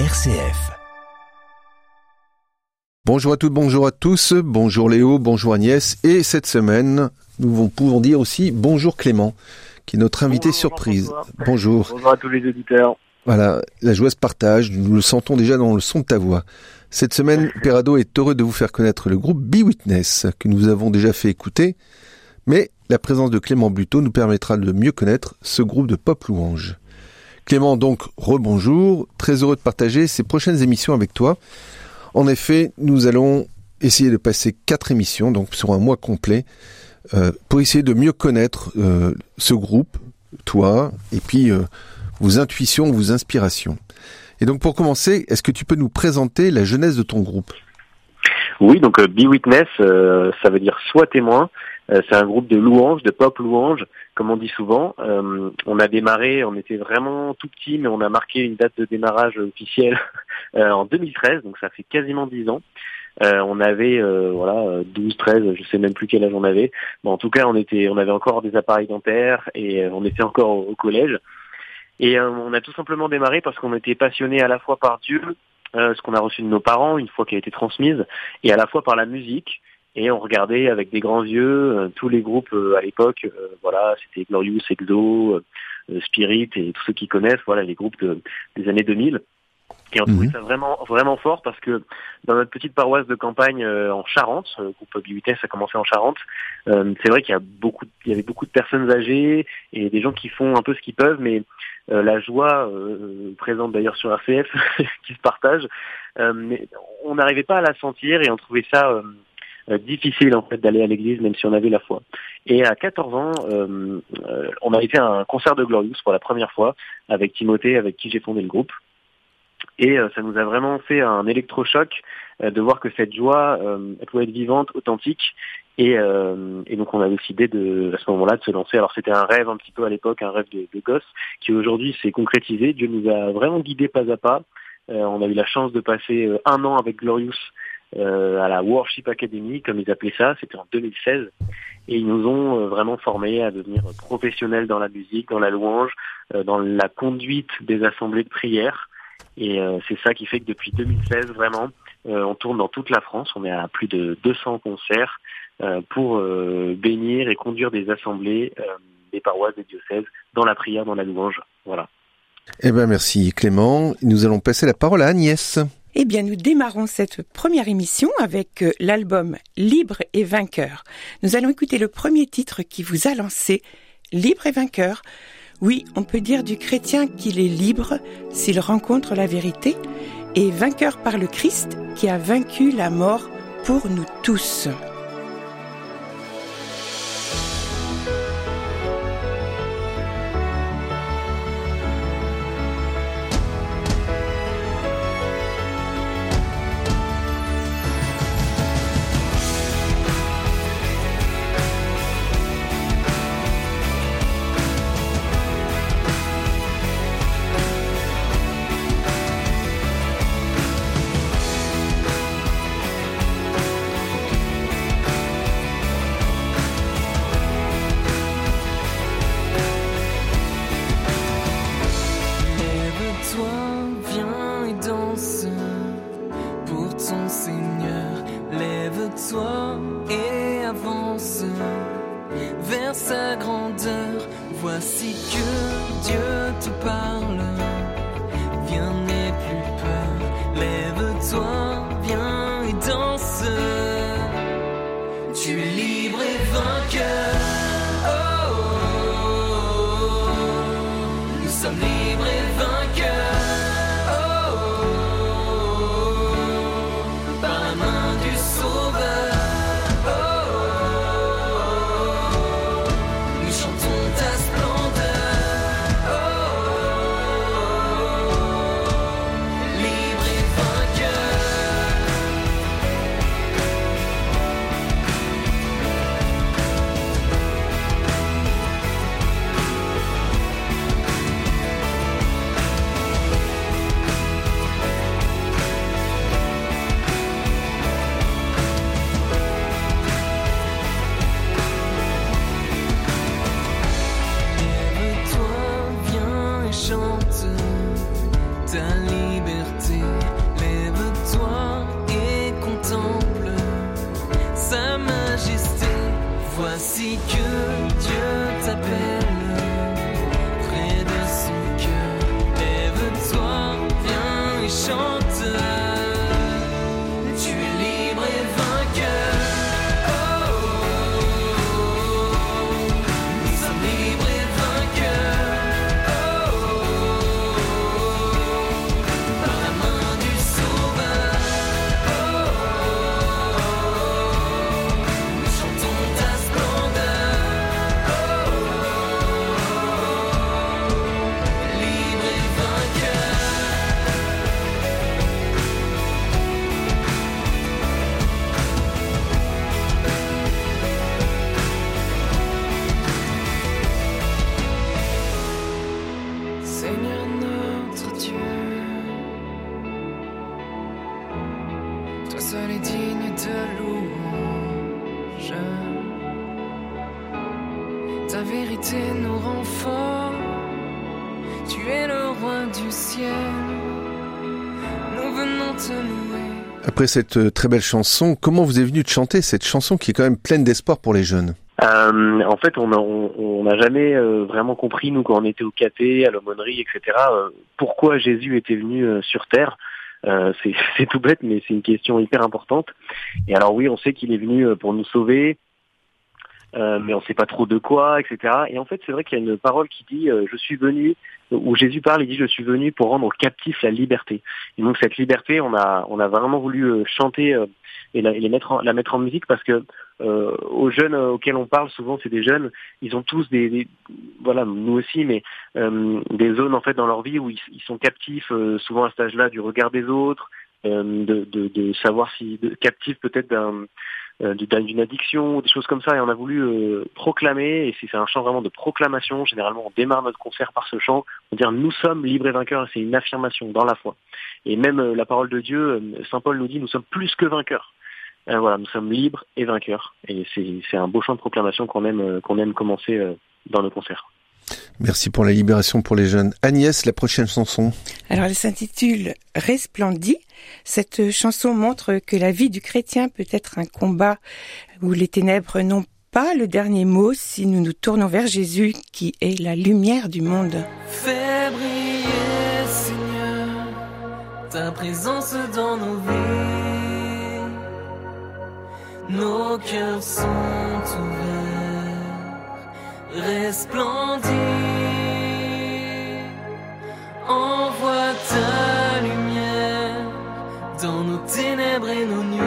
RCF. Bonjour à toutes, bonjour à tous, bonjour Léo, bonjour Agnès, et cette semaine, nous pouvons dire aussi bonjour Clément, qui est notre invité Bonjour, surprise. Bonjour. Bonjour à tous les auditeurs. Voilà, la joie se partage, nous le sentons déjà dans le son de ta voix. Cette semaine, Perado est heureux de vous faire connaître le groupe Be Witness, que nous avons déjà fait écouter, mais la présence de Clément Bluto nous permettra de mieux connaître ce groupe de pop louange. Clément, donc, rebonjour, très heureux de partager ces prochaines émissions avec toi. En effet, nous allons essayer de passer quatre émissions, donc sur un mois complet, euh, pour essayer de mieux connaître euh, ce groupe, toi, et puis euh, vos intuitions, vos inspirations. Et donc pour commencer, est-ce que tu peux nous présenter la jeunesse de ton groupe? Oui, donc Be Witness, ça veut dire soit témoin. Euh, c'est un groupe de louanges, de pop louanges, comme on dit souvent. Euh, on a démarré, on était vraiment tout petit, mais on a marqué une date de démarrage officielle euh, en 2013, donc ça fait quasiment 10 ans. On avait voilà euh, 12, 13, je sais même plus quel âge on avait. Bon, en tout cas, on était, on avait encore des appareils dentaires et on était encore au, collège. Et on a tout simplement démarré parce qu'on était passionné à la fois par Dieu, ce qu'on a reçu de nos parents une fois qu'elle a été transmise, et à la fois par la musique. Et on regardait avec des grands yeux euh, tous les groupes euh, à l'époque. euh, voilà, c'était Glorious, Exo, euh, Spirit et tous ceux qui connaissent. Voilà, les groupes de- des années 2000. Et on trouvait Mhm. ça vraiment vraiment fort parce que dans notre petite paroisse de campagne euh, en Charente, le groupe Bibites a commencé en Charente. euh, c'est vrai qu'il y a beaucoup, il y avait beaucoup de personnes âgées et des gens qui font un peu ce qu'ils peuvent, mais euh, la joie euh, présente d'ailleurs sur RCF qui se partage, euh, mais on n'arrivait pas à la sentir et on trouvait ça difficile en fait d'aller à l'église même si on avait la foi. Et à 14 ans, euh, euh, on avait fait un concert de Glorious pour la première fois avec Timothée, avec qui j'ai fondé le groupe. Et euh, ça nous a vraiment fait un électrochoc euh, de voir que cette joie euh, elle pouvait être vivante, authentique. Et, euh, et donc on a décidé de, à ce moment-là de se lancer. Alors c'était un rêve un petit peu à l'époque, un rêve de, de gosse, qui aujourd'hui s'est concrétisé. Dieu nous a vraiment guidés pas à pas. Euh, on a eu la chance de passer euh, un an avec Glorious euh, à la Worship Academy, comme ils appelaient ça. C'était en 2016. Et ils nous ont euh, vraiment formés à devenir professionnels dans la musique, dans la louange, euh, dans la conduite des assemblées de prière. Et c'est ça qui fait que depuis 2016, vraiment, on tourne dans toute la France. On est à plus de 200 concerts pour bénir et conduire des assemblées des paroisses, des diocèses, dans la prière, dans la louange. Voilà. Eh ben merci Clément. Nous allons passer la parole à Agnès. Eh bien, nous démarrons cette première émission avec euh, l'album Libre et vainqueur. Nous allons écouter le premier titre qui vous a lancé, Libre et vainqueur. Oui, on peut dire du chrétien qu'il est libre s'il rencontre la vérité et vainqueur par le Christ qui a vaincu la mort pour nous tous. chante ta liberté. Lève-toi et contemple sa majesté. Voici que Dieu t'appelle. Tu es le roi du ciel. Nous venons te louer. Après cette euh, très belle chanson, comment vous est venu de chanter cette chanson qui est quand même pleine d'espoir pour les jeunes? Euh, en fait, on n'a on, on n'a jamais euh, vraiment compris, nous, quand on était au caté, à l'aumônerie, etc., euh, pourquoi Jésus était venu euh, sur Terre. Euh, c'est tout bête, mais c'est une question hyper importante. Et alors oui, on sait qu'il est venu euh, pour nous sauver, euh, mais on sait pas trop de quoi, etc. Et en fait, c'est vrai qu'il y a une parole qui dit euh, Je suis venu », où Jésus parle, il dit « Je suis venu pour rendre aux captifs la liberté ». Et donc cette liberté, on a, on a vraiment voulu euh, chanter euh, et, la, et les mettre en- la mettre en musique parce que euh, aux jeunes auxquels on parle, souvent c'est des jeunes, ils ont tous des, des- voilà, nous aussi, mais des zones en fait dans leur vie où ils, ils sont captifs, souvent à cet âge-là, du regard des autres, de, de, de savoir si captifs peut-être d'un d'une d'une addiction, des choses comme ça, et on a voulu euh, proclamer, et c'est un chant vraiment de proclamation, généralement on démarre notre concert par ce chant, on dit nous sommes libres et vainqueurs, c'est une affirmation dans la foi. Et même euh, la parole de Dieu, euh, Saint Paul nous dit nous sommes plus que vainqueurs. Euh, voilà, nous sommes libres et vainqueurs, et c'est un beau chant de proclamation qu'on aime, euh, qu'on aime commencer euh, dans nos concerts. Merci pour la libération pour les jeunes. Agnès, la prochaine chanson. Alors elle s'intitule Resplendit. Cette chanson montre que la vie du chrétien peut être un combat où les ténèbres n'ont pas le dernier mot si nous nous tournons vers Jésus qui est la lumière du monde. Fais briller, Seigneur, ta présence dans nos vies. Nos cœurs sont ouverts, resplendis. Envoie ta lumière dans nos ténèbres et nos nuits.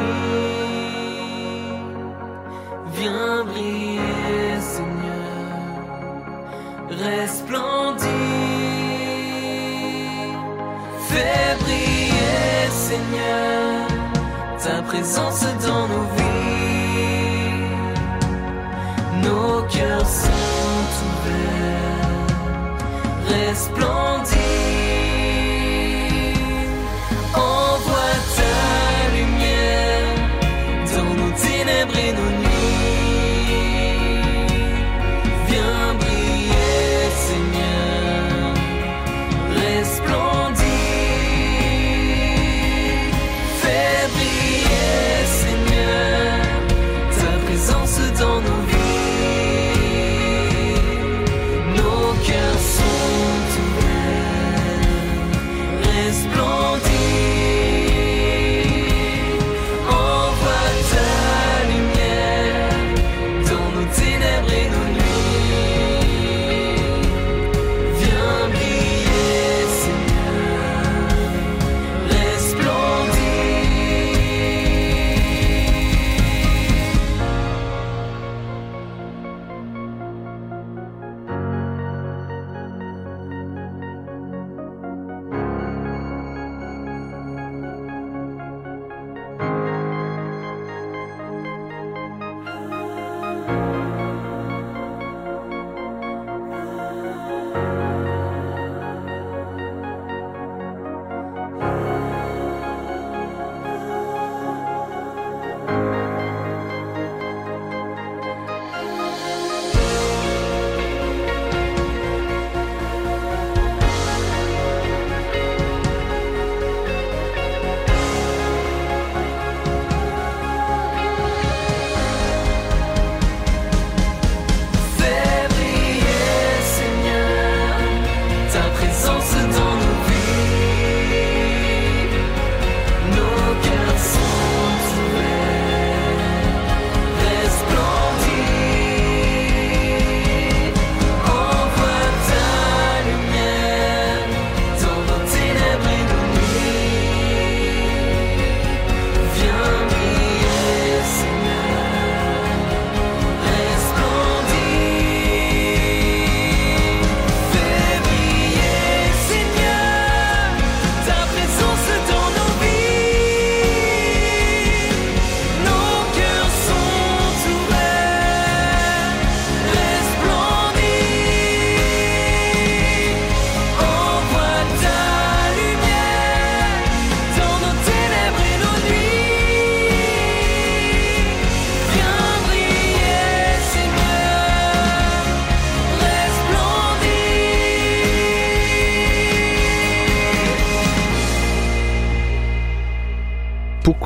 Viens briller, Seigneur resplendit. Fais briller, Seigneur, ta présence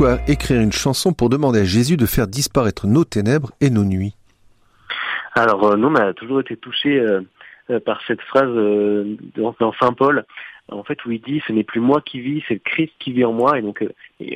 Pourquoi écrire une chanson pour demander à Jésus de faire disparaître nos ténèbres et nos nuits Alors, euh, nous, on a toujours été touchés euh, euh, par cette phrase dans, Saint Paul, en fait, où il dit ce n'est plus moi qui vis, c'est le Christ qui vit en moi. Et donc,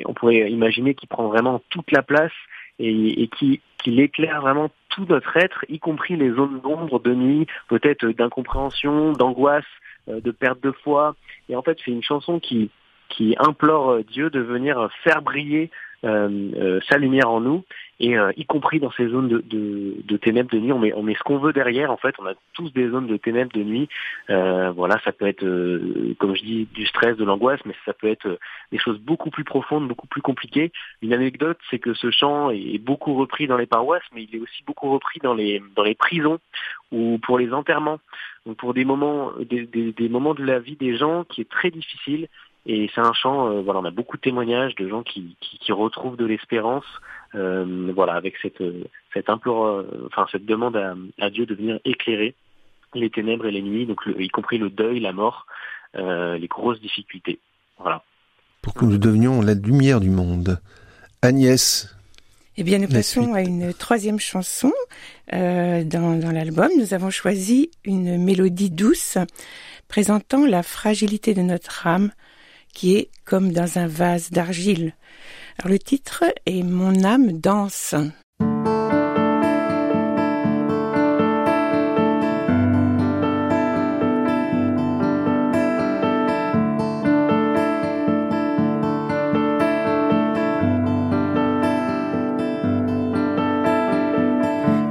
on pourrait imaginer qu'il prend vraiment toute la place et, et qui qu'il éclaire vraiment tout notre être, y compris les zones d'ombre, de nuit, peut-être d'incompréhension, d'angoisse, de perte de foi. Et en fait, c'est une chanson qui qui implore Dieu de venir faire briller euh, euh, sa lumière en nous et euh, y compris dans ces zones de, de, de, ténèbres de nuit, on met, on met ce qu'on veut derrière. En fait, on a tous des zones de ténèbres de nuit. Euh, voilà, ça peut être, comme je dis, du stress, de l'angoisse, mais ça peut être des choses beaucoup plus profondes, beaucoup plus compliquées. Une anecdote, c'est que ce chant est beaucoup repris dans les paroisses, mais il est aussi beaucoup repris dans les dans les prisons ou pour les enterrements. Donc pour des moments, des, des moments de la vie des gens qui est très difficile et c'est un chant, euh, voilà, on a beaucoup de témoignages de gens qui, qui, qui retrouvent de l'espérance, euh, voilà, avec cette, cette implore, euh, enfin cette demande à, à, Dieu de venir éclairer les ténèbres et les nuits, donc y compris le deuil, la mort, euh, les grosses difficultés, voilà. Pour que nous devenions la lumière du monde. Agnès. Eh bien, nous passons à une troisième chanson euh, dans, dans l'album. Nous avons choisi une mélodie douce présentant la fragilité de notre âme qui est comme dans un vase d'argile. Alors le titre est Mon âme danse.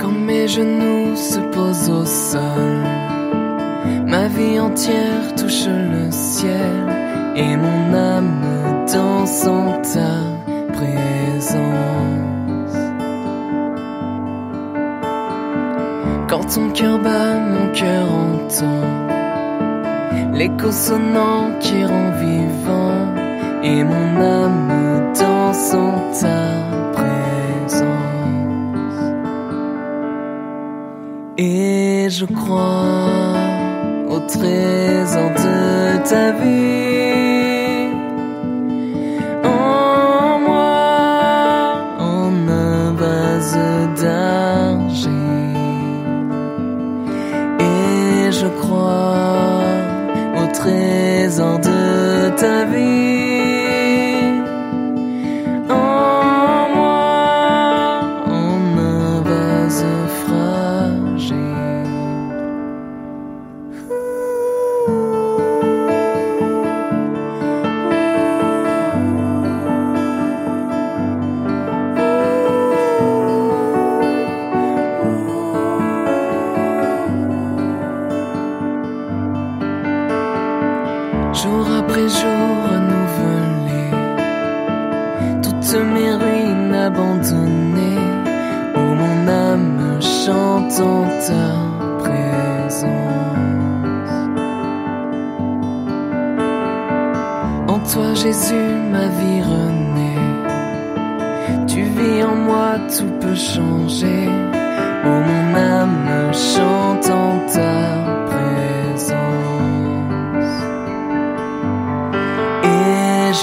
Quand mes genoux se posent au sol, ma vie entière touche le ciel et mon âme danse en ta présence. Quand ton cœur bat, mon cœur entend l'écho sonnant qui rend vivant et mon âme danse en ta présence. Et je crois au trésor de ta vie.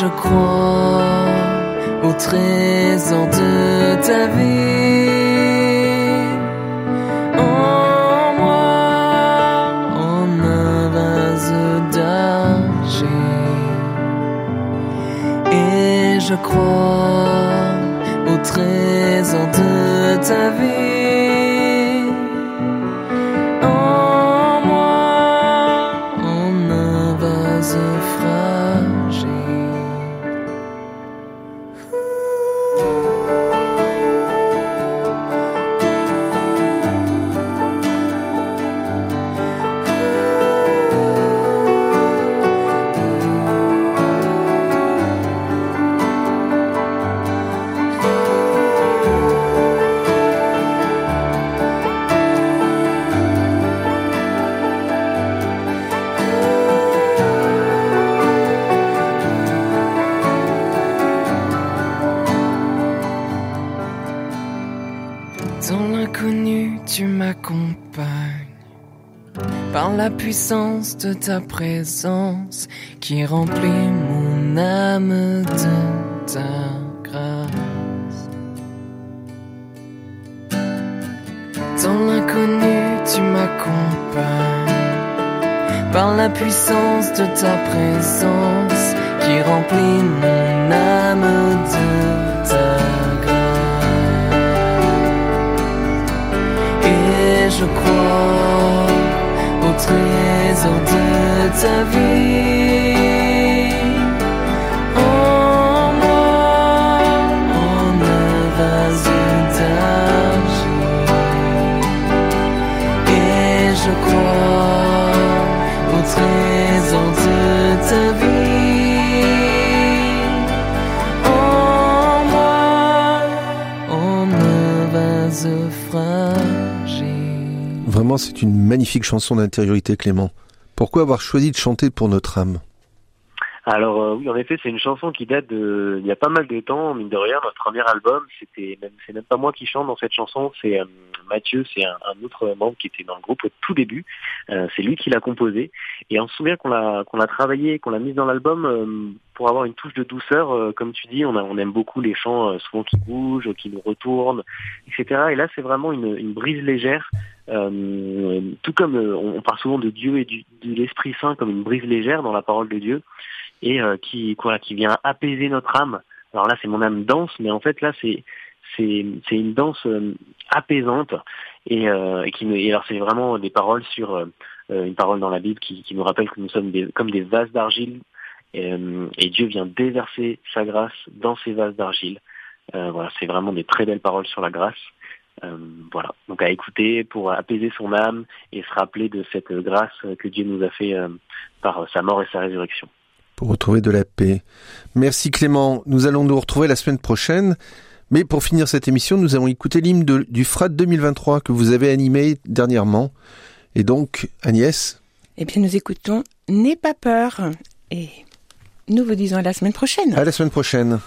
je crois au trésor de ta vie. En moi, en un vase d'argile. Et je crois au trésor de ta vie. Puissance de ta présence qui remplit mon âme de ta grâce. Dans l'inconnu, tu m'accompagnes par la puissance de ta présence qui remplit mon âme de ta grâce. Et je crois trésor de ta vie. Une magnifique chanson d'intériorité, Clément. Pourquoi avoir choisi de chanter pour notre âme? Alors euh, oui, en effet, c'est une chanson qui date de il y a pas mal de temps, mine de rien, notre premier album, c'était même c'est même pas moi qui chante dans cette chanson, c'est euh, Mathieu, c'est un, un autre membre qui était dans le groupe au tout début. Euh, c'est lui qui l'a composé et on se souvient qu'on l'a qu'on l'a travaillé, qu'on l'a mise dans l'album euh, pour avoir une touche de douceur, euh, comme tu dis, on, a, on aime beaucoup les chants euh, souvent qui bougent, qui nous retournent, etc. Et là, c'est vraiment une, une brise légère. Tout comme on on parle souvent de Dieu et du, de l'Esprit Saint comme une brise légère dans la parole de Dieu et euh, qui quoi qui vient apaiser notre âme. Alors là, c'est mon âme danse, mais en fait là, c'est c'est une danse euh, apaisante et, euh, et qui et alors c'est vraiment des paroles sur une parole dans la Bible qui, qui nous rappelle que nous sommes des, comme des vases d'argile et, et Dieu vient déverser sa grâce dans ces vases d'argile. Euh, voilà, c'est vraiment des très belles paroles sur la grâce. Euh, voilà, donc à écouter pour apaiser son âme et se rappeler de cette grâce que Dieu nous a fait euh, par sa mort et sa résurrection. Pour retrouver de la paix. Merci Clément. Nous allons nous retrouver la semaine prochaine. Mais pour finir cette émission, nous allons écouter l'hymne du FRAT 2023 que vous avez animé dernièrement. Et donc, Agnès, Eh bien, nous écoutons N'aie pas peur. Et nous vous disons à la semaine prochaine. à la semaine prochaine.